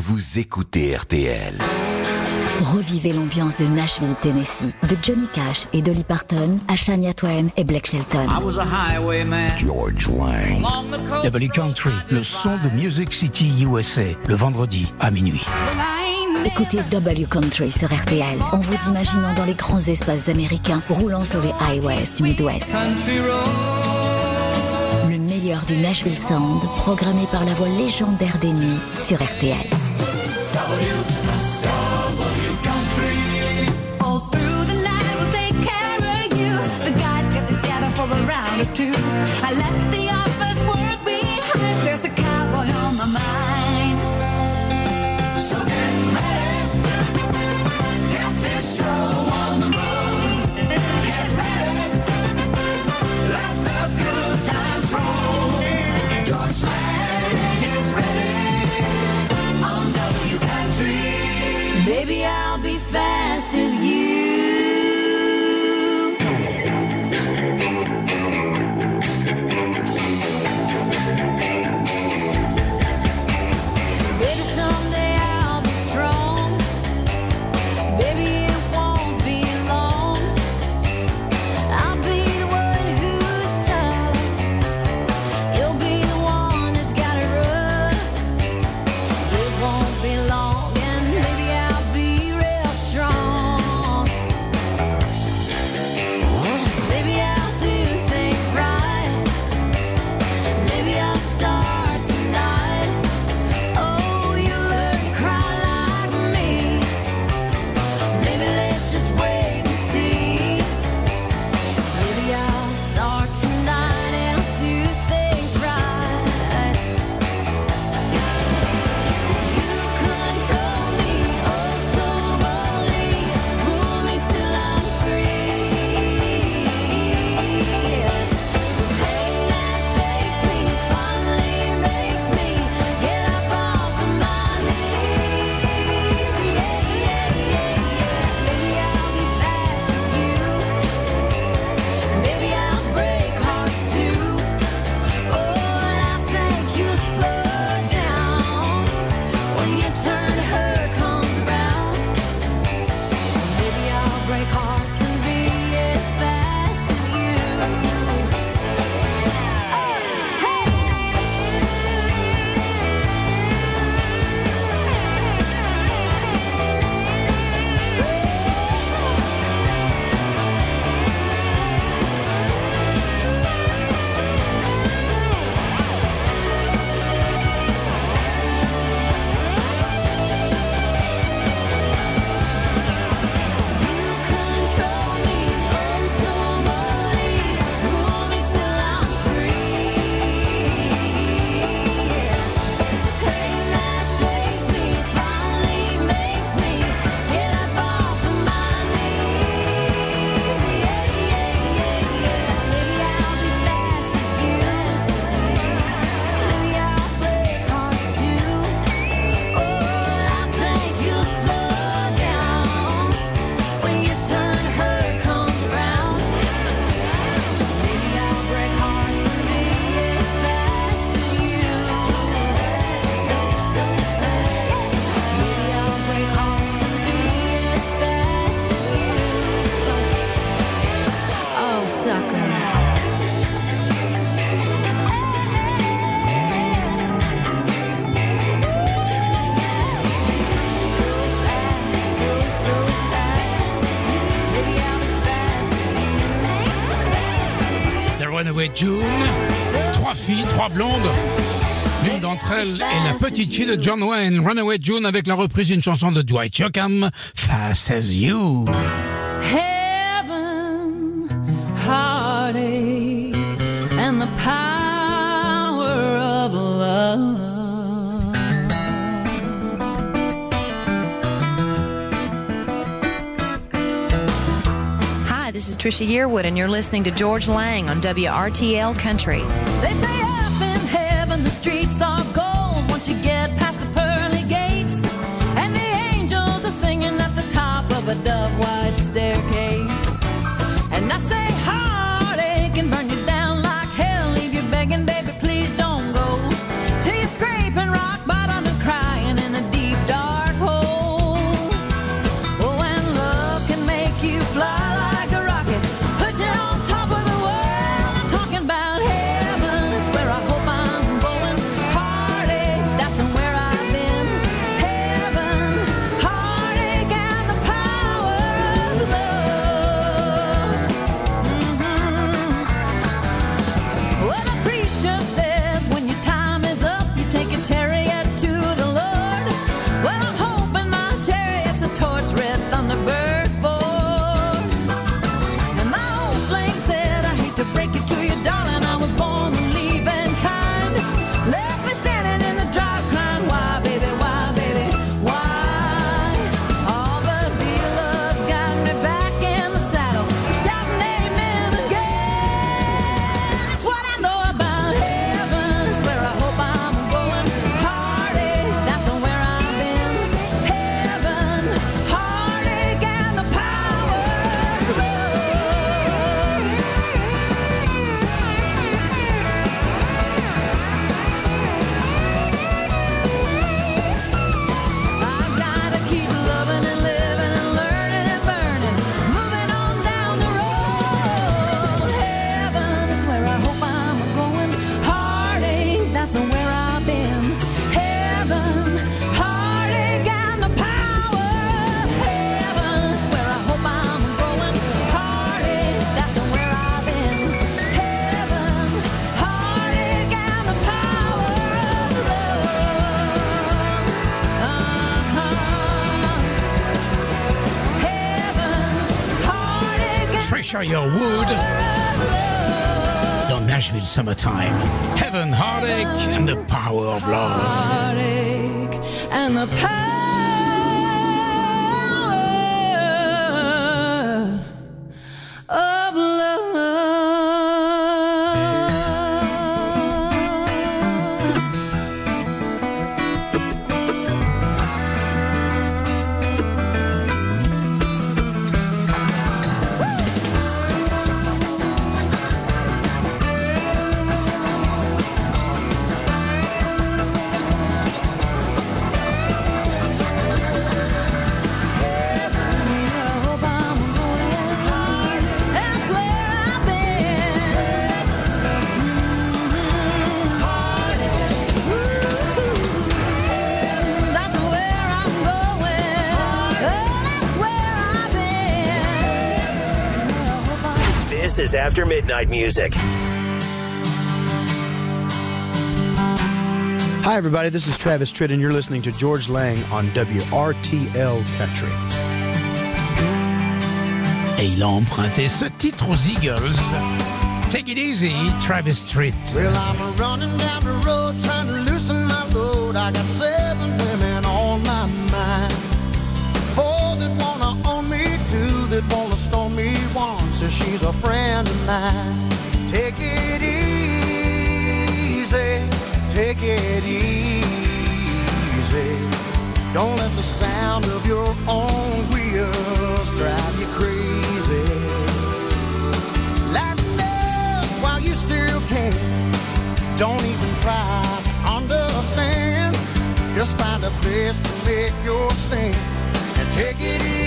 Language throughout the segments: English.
vous écoutez RTL. Revivez l'ambiance de Nashville, Tennessee, de Johnny Cash et Dolly Parton à Shania Twain et Blake Shelton. I was a highwayman. George Lang. W Country, le son de Music City USA, le vendredi à minuit. Écoutez W Country sur RTL en vous imaginant dans les grands espaces américains roulant sur les highways du Midwest. Le meilleur du Nashville Sound, programmé par la voix légendaire des nuits sur RTL. I let the June. Trois filles, trois blondes. L'une d'entre elles est la petite fille de John Wayne, Runaway June, avec la reprise d'une chanson de Dwight Yoakam, Fast as You. Heaven, heartache, and the power Trisha Yearwood, and you're listening to George Lang on WRTL Country. Cheshire Wood The Nashville Summertime. After Midnight Music. Hi, everybody. This is Travis Tritt, and you're listening to George Lang on WRTL Country. Et il a emprunté ce titre aux Eagles. Take it easy, Travis Tritt. Well, she's a friend of mine. Take it easy, take it easy. Don't let the sound of your own wheels drive you crazy. Lighten up while you still can. Don't even try to understand. Just find a place to make your stand and take it easy.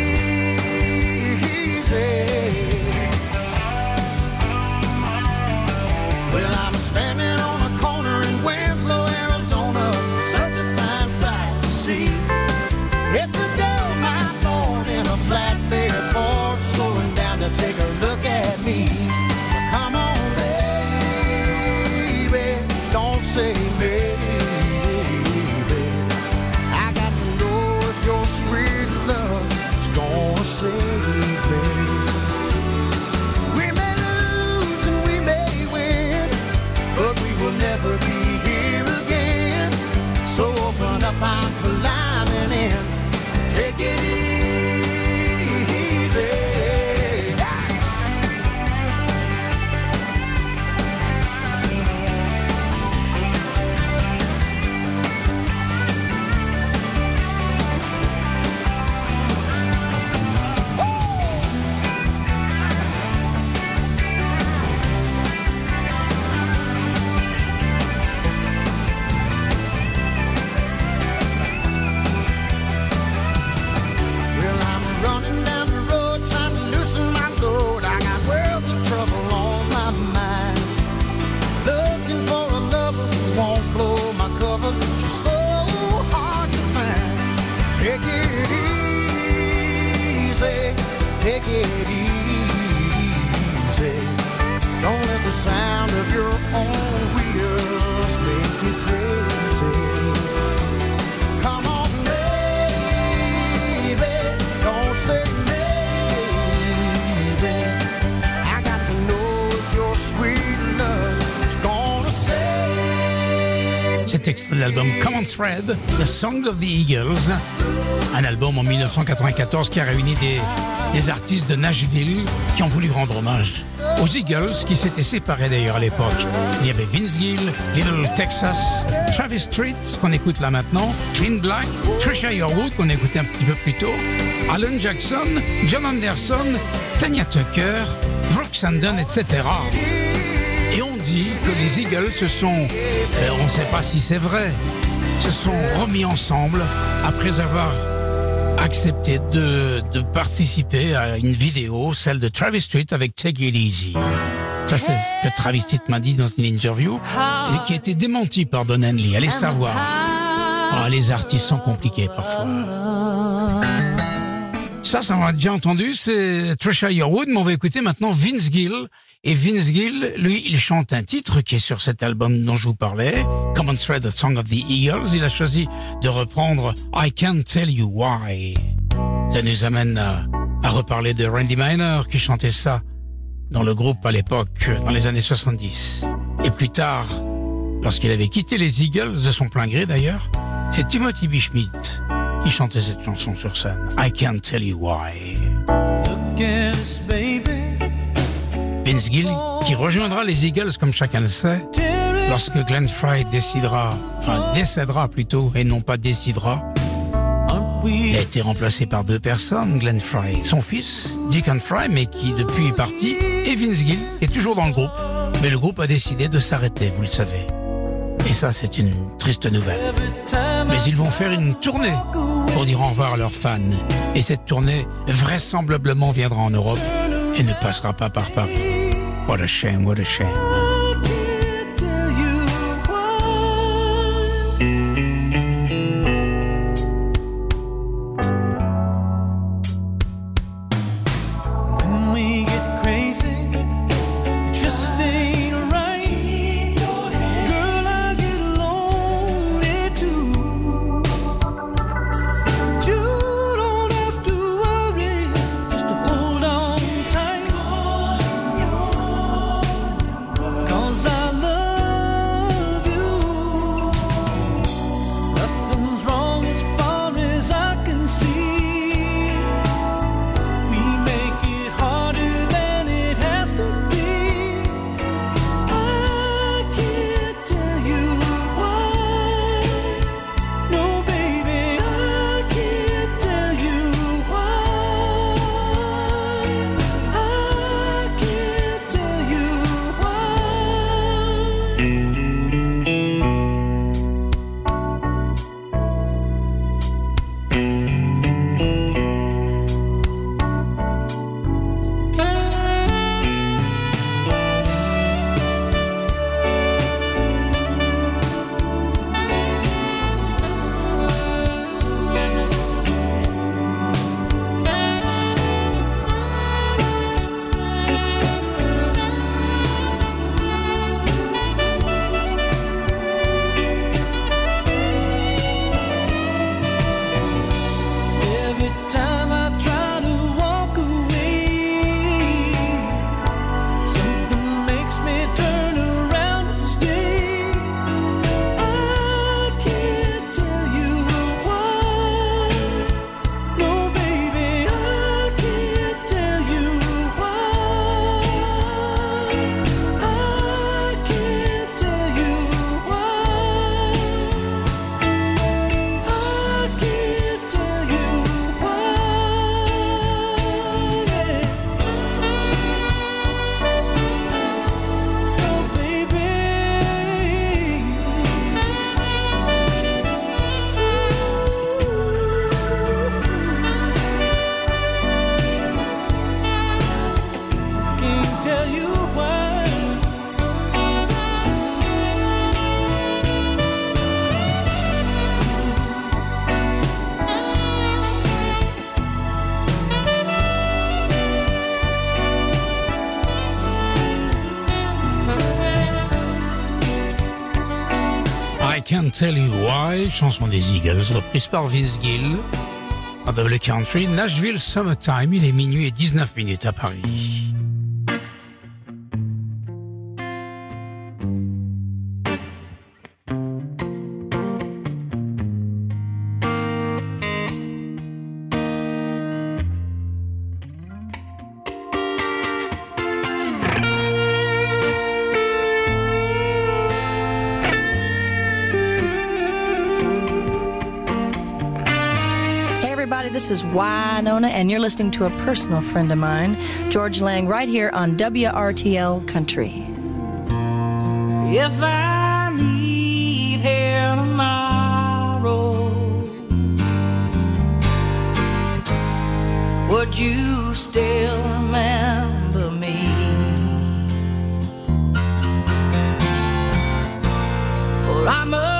Cet extrait de l'album Common Thread, The Song of the Eagles, un album en 1994 qui a réuni des, artistes de Nashville qui ont voulu rendre hommage aux Eagles qui s'étaient séparés d'ailleurs à l'époque. Il y avait Vince Gill, Little Texas, Travis Street qu'on écoute là maintenant, Clean Black, Trisha Yearwood qu'on écoutait un petit peu plus tôt, Alan Jackson, John Anderson, Tanya Tucker, Brooks and Dunn, etc. Que les Eagles se sont, euh, on ne sait pas si c'est vrai, se sont remis ensemble après avoir accepté de, de participer à une vidéo, celle de Travis Street avec Take It Easy. Ça, c'est ce que Travis Street m'a dit dans une interview et qui a été démenti par Don Henley. Allez savoir. Ah, les artistes sont compliqués parfois. Ça, ça on l'a déjà entendu, c'est Trisha Yearwood, mais on va écouter maintenant Vince Gill. Et Vince Gill, lui, il chante un titre qui est sur cet album dont je vous parlais, Common Thread, The Song of the Eagles. Il a choisi de reprendre I Can't Tell You Why. Ça nous amène à, à reparler de Randy Miner qui chantait ça dans le groupe à l'époque, dans les années 70. Et plus tard, lorsqu'il avait quitté les Eagles, de son plein gré d'ailleurs, c'est Timothy B. Schmidt qui chantait cette chanson sur scène. I can't tell you why. Vince Gill, qui rejoindra les Eagles comme chacun le sait, lorsque Glenn Fry décidera, enfin décédera plutôt, et non pas décidera. A été remplacé par deux personnes, Glenn Fry, son fils, Deacon Fry, mais qui depuis est parti, et Vince Gill, est toujours dans le groupe. Mais le groupe a décidé de s'arrêter, vous le savez. Et ça, c'est une triste nouvelle. Mais ils vont faire une tournée pour dire au revoir à leurs fans. Et cette tournée, vraisemblablement, viendra en Europe et ne passera pas par Paris. What a shame, what a shame. Chanson des Eagles, reprise par Vince Gill. Double country, Nashville Summertime, il est minuit et 19 minutes à Paris. This is Wynonna, and you're listening to a personal friend of mine, George Lang, right here on WRTL Country. If I leave here tomorrow, would you still remember me? For I must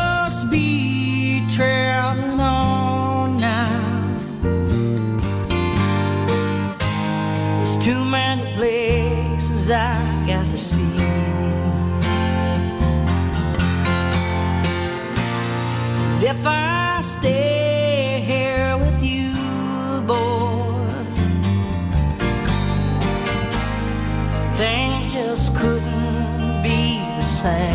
if I stay here with you, boy. Things just couldn't be the same.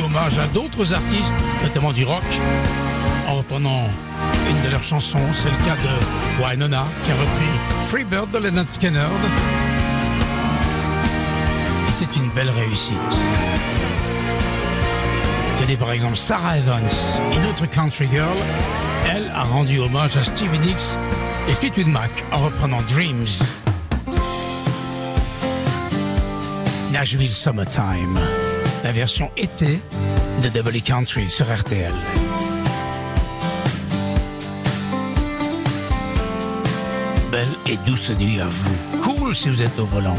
Hommage à d'autres artistes, notamment du rock, en reprenant une de leurs chansons. C'est le cas de Wynonna, qui a repris Freebird de Leonard Skinner. C'est une belle réussite. Tenez par exemple Sarah Evans, une autre country girl. Elle a rendu hommage à Stevie Nicks et Fleetwood Mac en reprenant Dreams. Nashville Summertime, la version été de Double Country sur RTL. Belle et douce nuit à vous. Cool si vous êtes au volant.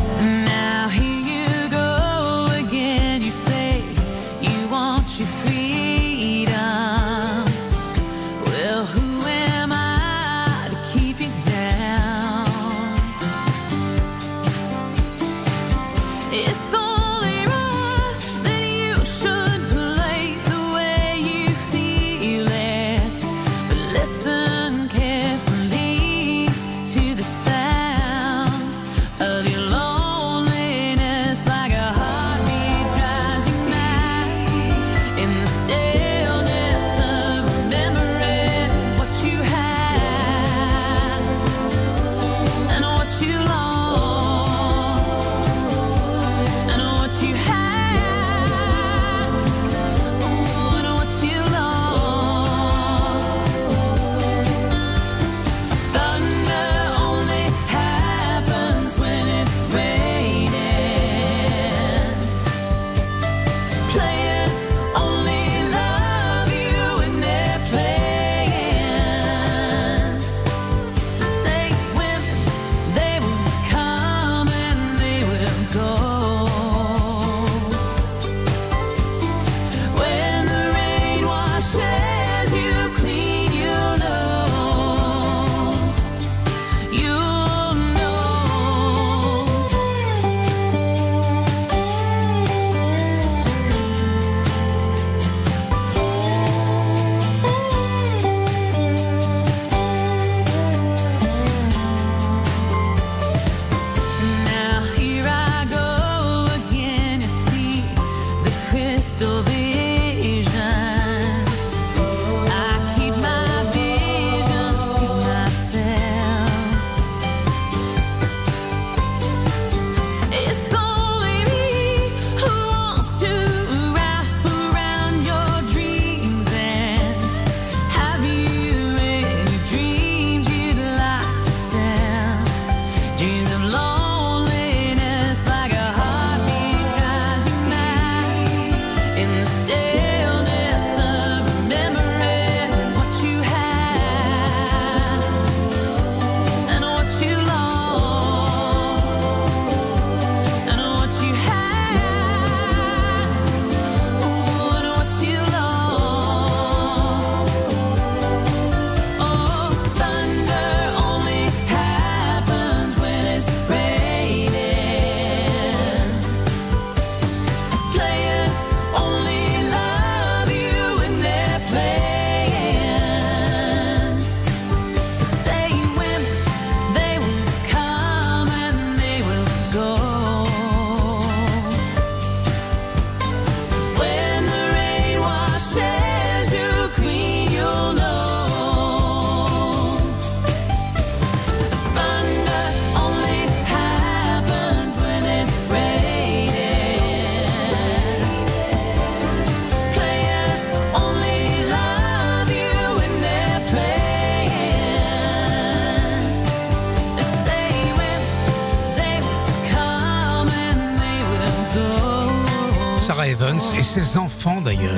Ses enfants d'ailleurs,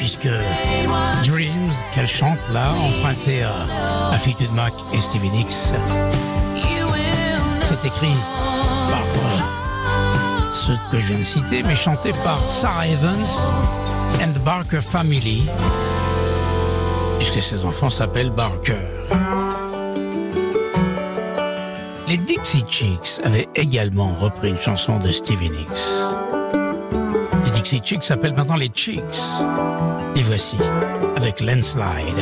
puisque Dreams qu'elle chante là, emprunté à, à Fleetwood Mac et Stevie Nicks, c'est écrit par euh, ceux que je viens de citer, mais chanté par Sarah Evans and the Barker Family, puisque ses enfants s'appellent Barker. Les Dixie Chicks avaient également repris une chanson de Stevie Nicks. Dixie Chicks s'appellent maintenant les Chicks. Les voici avec Landslide.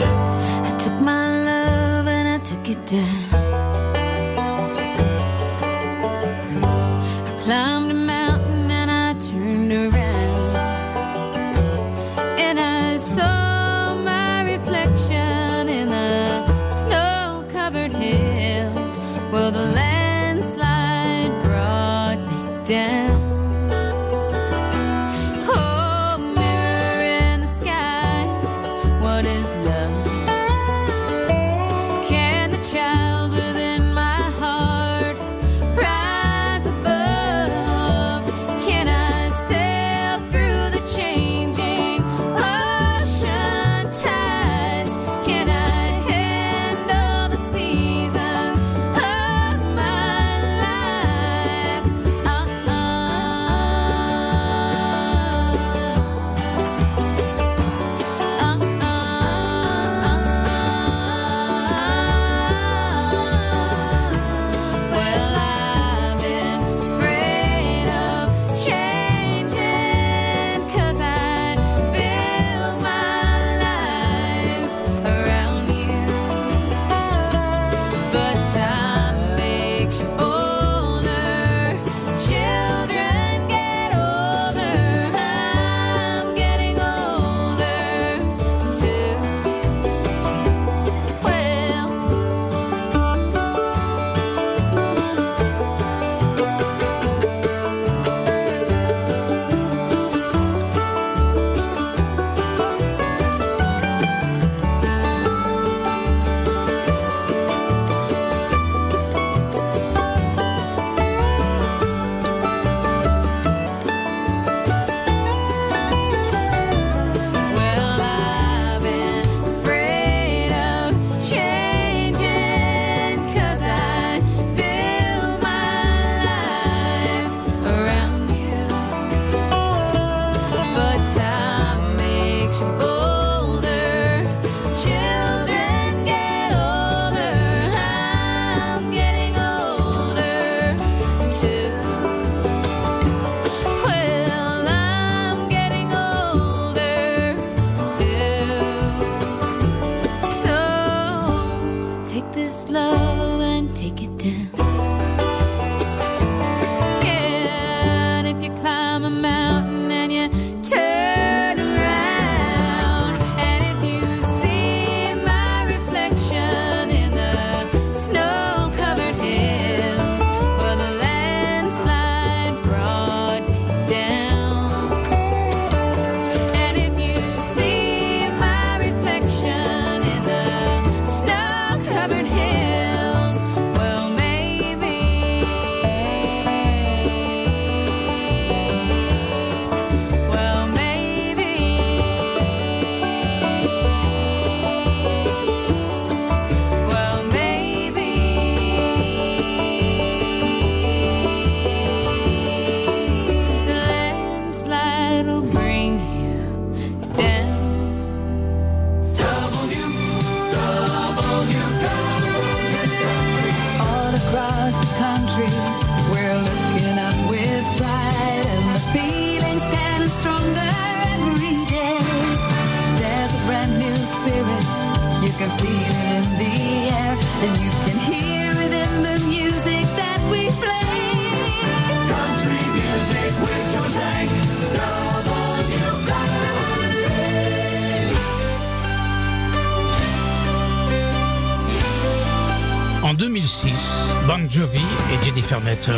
Metals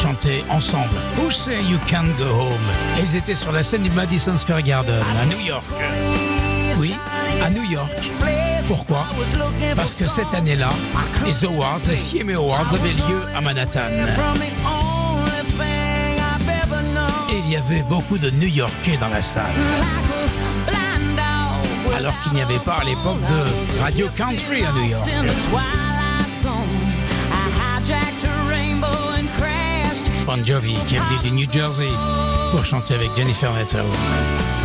chantaient ensemble Who Say You Can't Go Home. Ils étaient sur la scène du Madison Square Garden à New York. Oui, à New York. Pourquoi? Parce que cette année-là, les Awards, les CMA Awards avaient lieu à Manhattan. Et il y avait beaucoup de New Yorkais dans la salle. Alors qu'il n'y avait pas à l'époque de Radio Country à New York. Jovi qui est venu du New Jersey pour chanter avec Jennifer Nettles.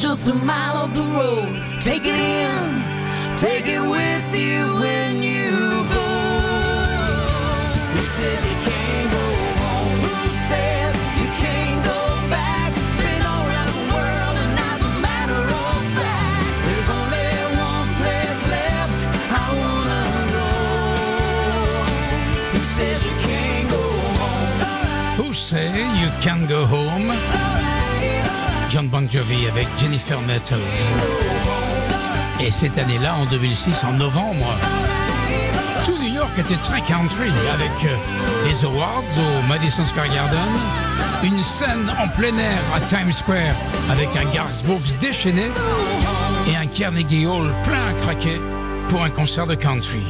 Just a mile up the road. Take it in, take it with you when you go. Who says you can't go home? Who says you can't go back? Been all around the world, and as a matter of fact, there's only one place left I wanna go. Who says you can't go home? Who you can go home? John Bon Jovi avec Jennifer Nettles. Et cette année-là, en 2006, en novembre, tout New York était très country avec euh, les awards au Madison Square Garden, une scène en plein air à Times Square avec un Garth Brooks déchaîné et un Carnegie Hall plein à craquer pour un concert de country.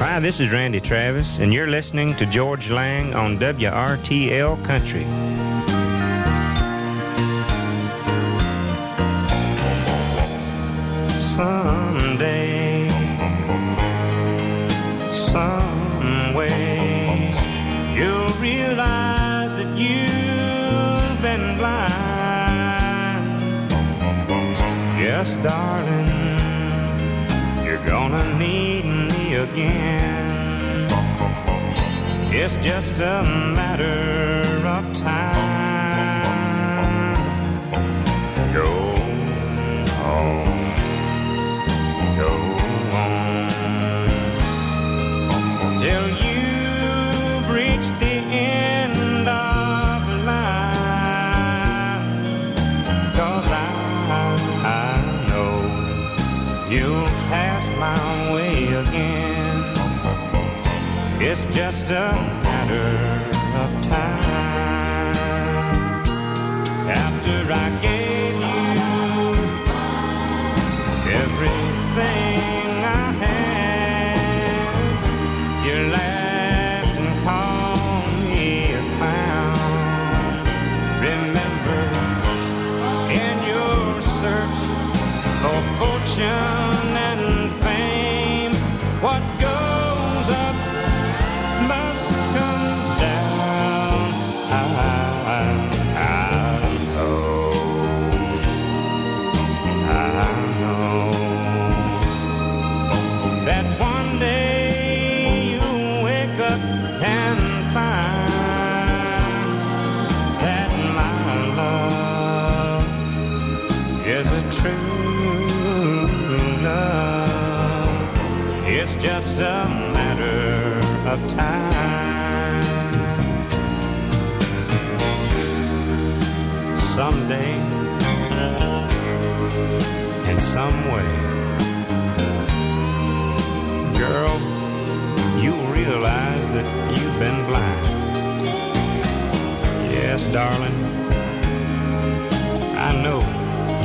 Hi, this is Randy Travis, and you're listening to Georges Lang on WRTL Country. Someday, some way, you'll realize that you've been blind. Yes, darling, again. It's just a matter of time.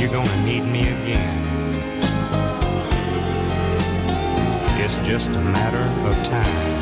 You're gonna need me again. It's just a matter of time.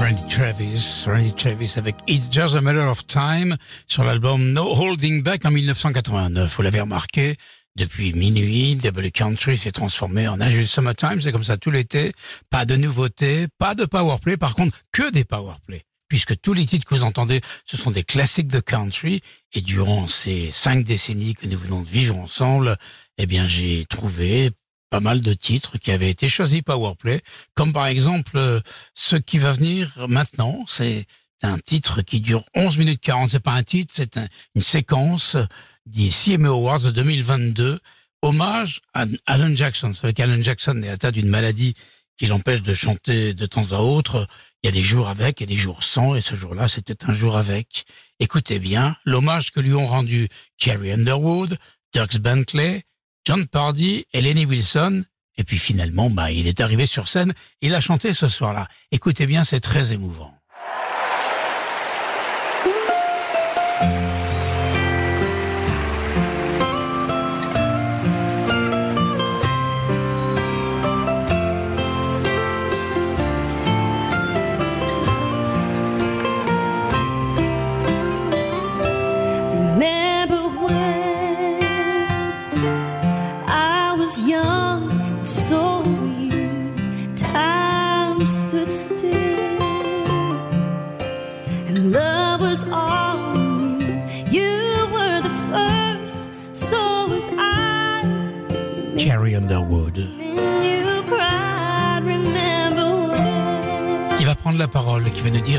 Randy Travis, Randy Travis avec It's Just a Matter of Time sur l'album No Holding Back en 1989. Vous l'avez remarqué, depuis minuit, Double Country s'est transformé en Nashville Summertime. C'est comme ça tout l'été. Pas de nouveautés, pas de powerplay. Par contre, que des powerplay. puisque tous les titres que vous entendez, ce sont des classiques de country. Et durant ces cinq décennies que nous venons de vivre ensemble, eh bien, j'ai trouvé pas mal de titres qui avaient été choisis par Warplay, comme par exemple euh, ce qui va venir maintenant. C'est un titre qui dure 11 minutes 40. C'est pas un titre, c'est un- une séquence des CMA Awards de 2022. Hommage à Alan Jackson. Vous savez qu'Alan Jackson est atteint d'une maladie qui l'empêche de chanter de temps à autre. Il y a des jours avec et des jours sans, et ce jour-là, c'était un jour avec. Écoutez bien, l'hommage que lui ont rendu Carrie Underwood, Dux Bentley, John Pardy et Lenny Wilson. Et puis finalement, bah, il est arrivé sur scène, il a chanté ce soir-là. Écoutez bien, c'est très émouvant.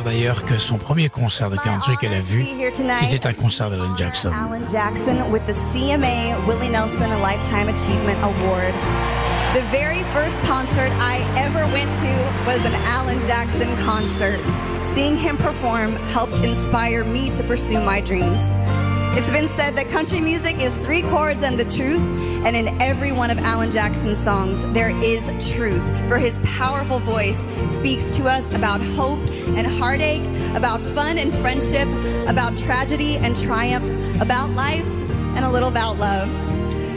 D'ailleurs que son premier concert de country qu'elle a vu, c'était un concert d'Alan Jackson. Alan Jackson with the CMA Willie Nelson Lifetime Achievement Award. The very first concert I ever went to was an Alan Jackson concert. Seeing him perform helped inspire me to pursue my dreams. It's been said that country music is three chords and the truth, and in every one of Alan Jackson's songs, there is truth. For his powerful voice speaks to us about hope and heartache, about fun and friendship, about tragedy and triumph, about life and a little about love.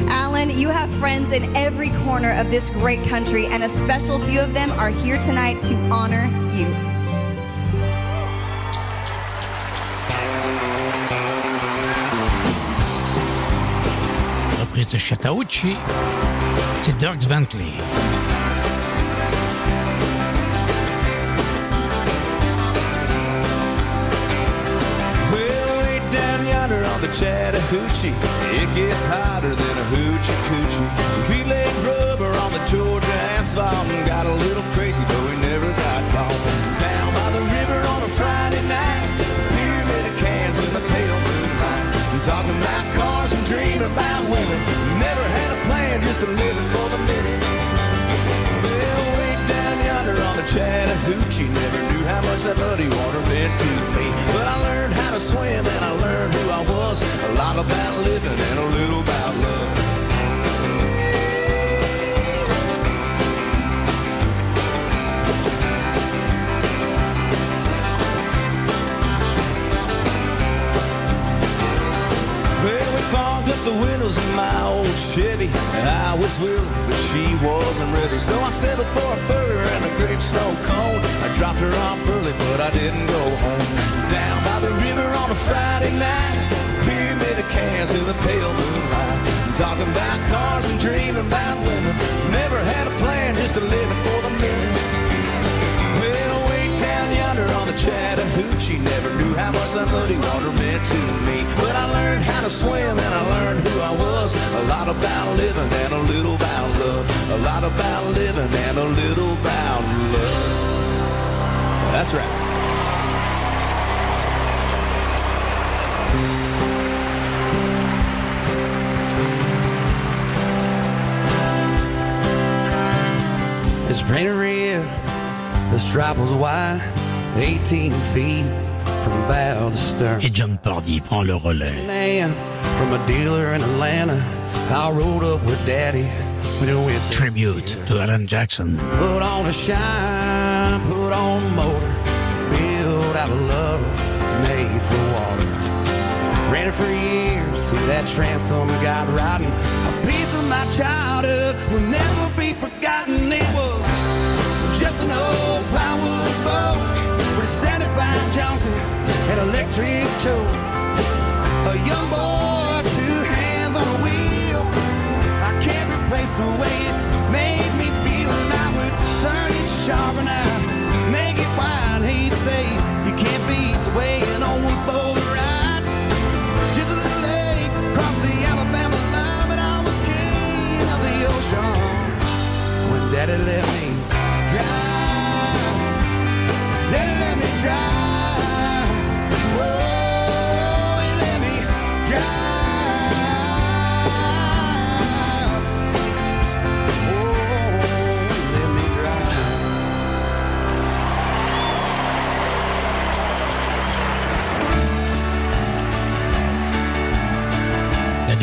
Alan, you have friends in every corner of this great country, and a special few of them are here tonight to honor you. Reprise de Chattahoochee, c'est Dierks Bentley. The Chattahoochee, it gets hotter than a hoochie coochie. We laid rubber on the Georgia asphalt and got a little crazy, but we never got caught. Down by the river on a Friday night, pyramid of cans in the pale moonlight. I'm talking about and dreaming about women. Never had a plan, just a living for the minute. Well, way down yonder on the Chattahoochee, never knew how much that muddy water meant to me. But I learned how to swim and I learned who I was. A lot about living and a little about love. The windows in my old Chevy. I was willing, but she wasn't ready. So I settled for a burger and a grape snow cone. I dropped her off early, but I didn't go home. Down by the river on a Friday night, pyramid of cans in the pale moonlight. Talking about cars and dreaming about women. Never had a plan, just a living for the minute. How much that muddy water meant to me. But I learned how to swim and I learned who I was. A lot about living and a little about love. A lot about living and a little about love. That's right. It's painted red, stripe was white, 18 feet from bow to stern. Et Jon Pardi prend le relais. Man, from a dealer in Atlanta, I rode up with Daddy when it went to Tribute to Alan Jackson. Put on a shine, put on motor, build out of love, made for water. Ran it for years till that transom got rotten. A piece of my childhood will never be forgotten. It was just an old Johnson, an electric choke. A young boy, two hands on a wheel. I can't replace the way it made me feel, and I would turn it sharp and I make it wide. He'd say, You can't beat the way an old boat rides. Just a little late across the Alabama line, but I was king of the ocean when Daddy left me drive. Daddy let me drive.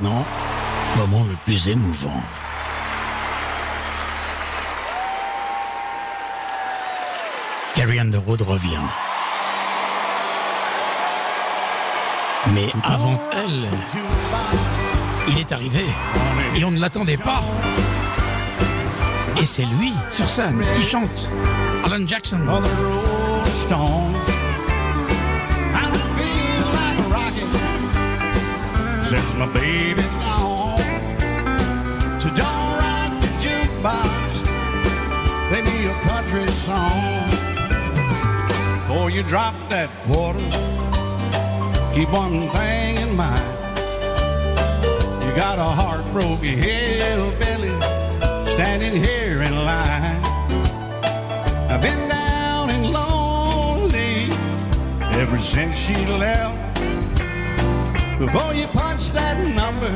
maintenant, moment le plus émouvant. Carrie Underwood revient. Mais avant elle, il est arrivé et on ne l'attendait pas. Et c'est lui sur scène qui chante. Alan Jackson. Since my baby's gone. So don't rock the jukebox, play me a country song. Before you drop that quarter, keep one thing in mind. You got a heartbroken hillbilly standing here in line. I've been down and lonely ever since she left. Before you punch that number,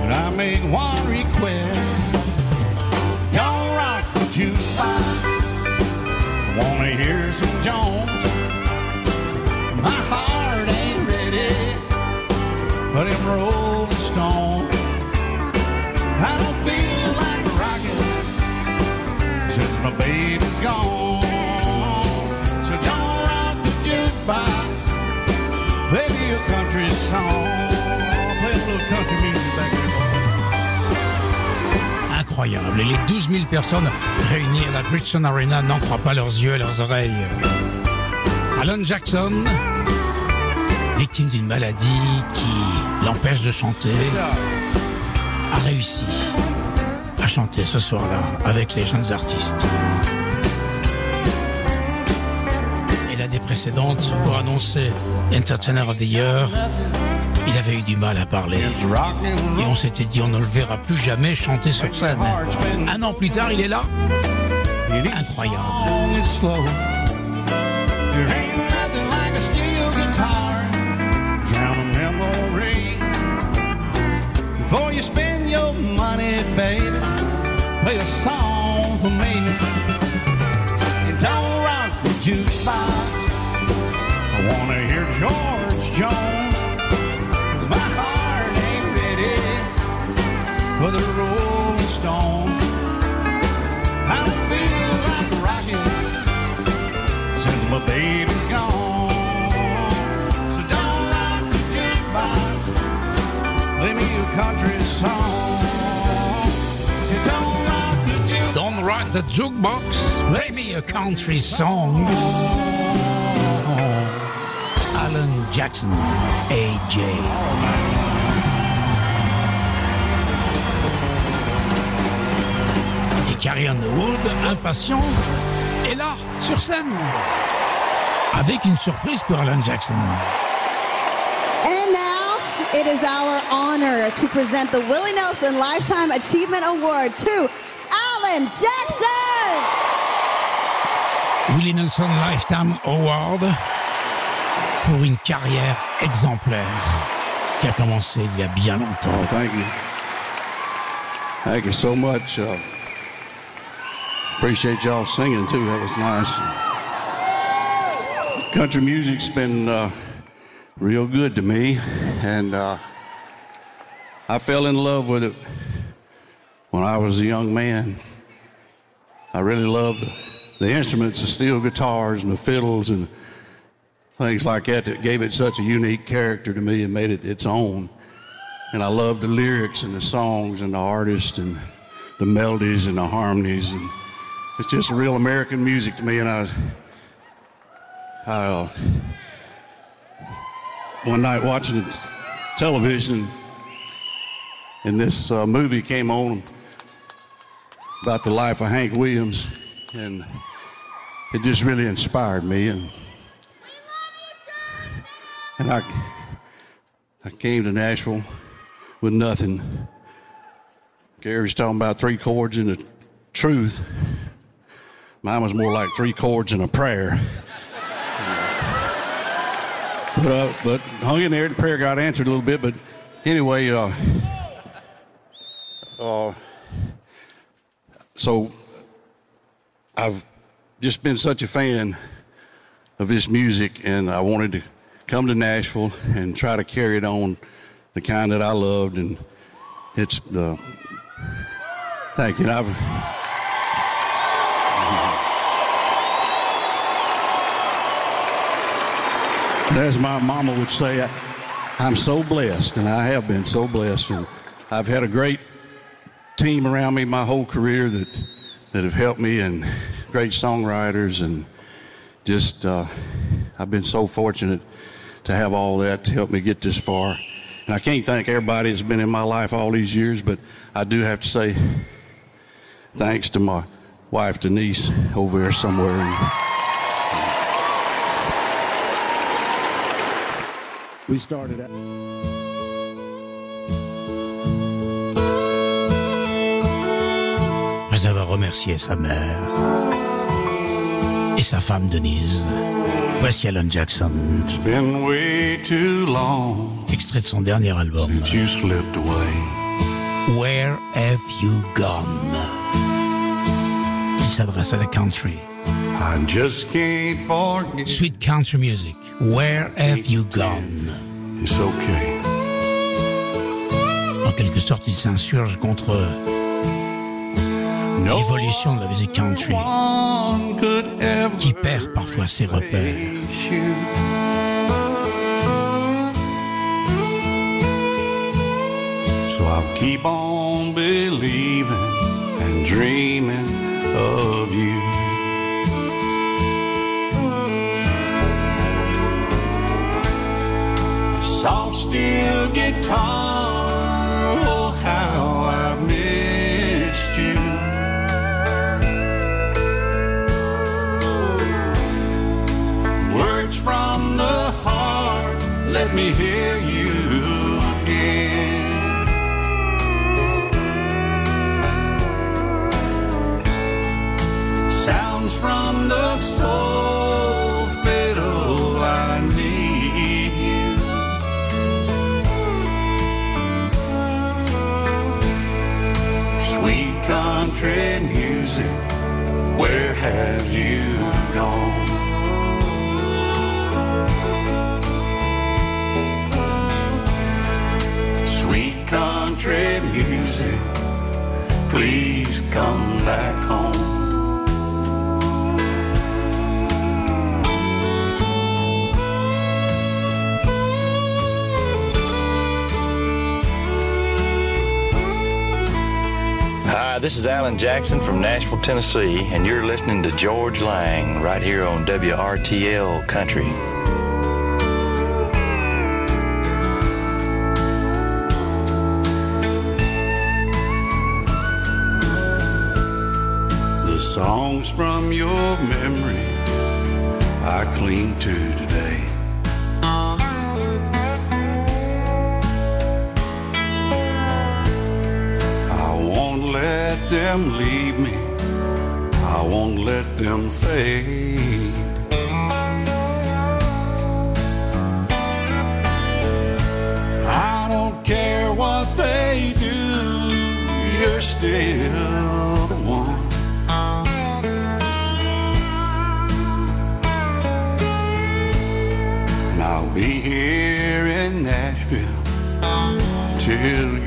but I make one request. Don't rock the jukebox. I wanna hear some Jones. My heart ain't ready for them Rolling Stones. I don't feel like rocking since my baby's gone. So don't rock the jukebox, a Incroyable. Et les 12 000 personnes réunies à la Bridgestone Arena n'en croient pas leurs yeux et leurs oreilles. Alan Jackson, victime d'une maladie qui l'empêche de chanter, a réussi à chanter ce soir-là avec les jeunes artistes. Précédente, pour annoncer Entertainer of the Year, il avait eu du mal à parler. Et on s'était dit, on ne le verra plus jamais chanter sur scène. Un an plus tard, il est là. Incroyable. Before you spend your money, play a song for me. Don't rock the jukebox. Wanna hear George Jones. 'Cause my heart ain't ready for the Rolling. I don't feel like rocking since my baby's gone. So don't the jukebox, play me a country song. Don't rock the jukebox, play me a country song. Jackson, AJ. Et Carrie Underwood, impatiente, est là, sur scène, avec une surprise pour Alan Jackson. And now it is our honor to present the Willie Nelson Lifetime Achievement Award to Alan Jackson. Willie Nelson Lifetime Award pour une carrière exemplaire. qui a commencé il y a bien longtemps. Oh, thank you. Thank you so much. Uh, appreciate y'all singing too. That was nice. Country music's been uh, real good to me, and uh, I fell in love with it when I was a young man. I really loved the, the instruments, the steel guitars and the fiddles and things like that that gave it such a unique character to me and made it its own. And I loved the lyrics and the songs and the artists and the melodies and the harmonies. And it's just real American music to me. And I, I uh, one night watching television, and this uh, movie came on about the life of Hank Williams, and it just really inspired me. And and I, I came to Nashville with nothing. Carrie's talking about three chords and the truth. Mine was more like three chords and a prayer. But, uh, but hung in there. The prayer got answered a little bit. But anyway, uh, uh, so I've just been such a fan of this music, and I wanted to come to Nashville and try to carry it on the kind that I loved. And it's, uh, thank you. I've, as my mama would say, I, I'm so blessed, and I have been so blessed. And I've had a great team around me my whole career that, that have helped me, and great songwriters, and just, uh, I've been so fortunate to have all that to help me get this far. And I can't thank everybody that's been in my life all these years, but I do have to say thanks to my wife Denise over there somewhere. And we started out. Après avoir remercié sa mère et sa femme Denise, voici Alan Jackson. It's been way too long Extrait de son dernier album. since you slipped away. Where have you gone? Il s'adresse à la country. I just can't forget. Sweet country music. Where have you gone? It's okay. En quelque sorte, il s'insurge contre l'évolution de la musique country, qui perd parfois ses repères. So I'll keep on believing and dreaming of you. Soft steel guitar, oh how let me hear you again. Sounds from the soul, fiddle, I need you. Sweet country music, where have you country music, please come back home. Hi, this is Alan Jackson from Nashville, Tennessee, and you're listening to Georges Lang right here on WRTL Country. from your memory I cling to today. I won't let them leave me, I won't let them fade. I don't care what they do, you're still. Till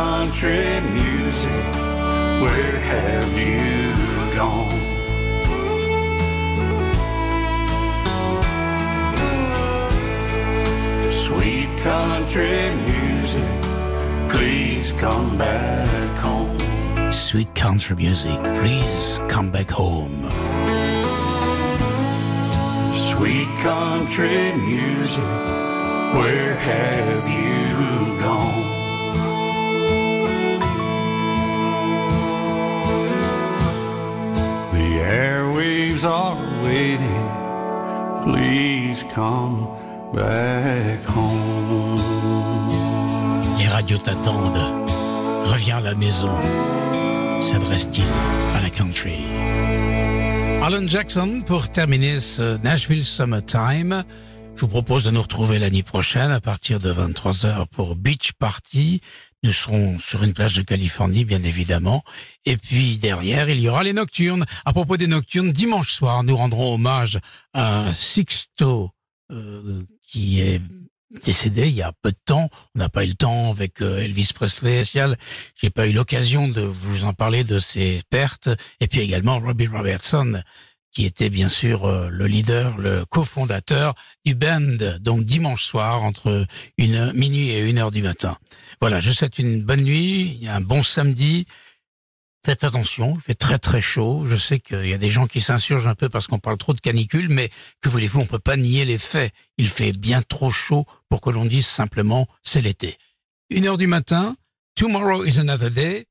country music, where have you gone? Sweet country music, please come back home. Sweet country music, please come back home. Sweet country music, where have you gone? Are waiting, please come back home. Les radios t'attendent. Reviens à la maison. S'adresse-t-il à la country? Alan Jackson pour terminer ce Nashville Summertime. Je vous propose de nous retrouver l'année prochaine à partir de 23h pour Beach Party. Nous serons sur une plage de Californie, bien évidemment. Et puis derrière, il y aura les nocturnes. À propos des nocturnes, dimanche soir, nous rendrons hommage à Sixto, euh, qui est décédé il y a peu de temps. On n'a pas eu le temps avec euh, Elvis Presley spécial. J'ai pas eu l'occasion de vous en parler de ses pertes. Et puis également Robbie Robertson, qui était bien sûr euh, le leader, le cofondateur du band. Donc dimanche soir entre une minuit et une heure du matin. Voilà, je vous souhaite une bonne nuit, un bon samedi. Faites attention, il fait très très chaud. Je sais qu'il y a des gens qui s'insurgent un peu parce qu'on parle trop de canicule, mais que voulez-vous, on peut pas nier les faits. Il fait bien trop chaud pour que l'on dise simplement c'est l'été. Une heure du matin, tomorrow is another day.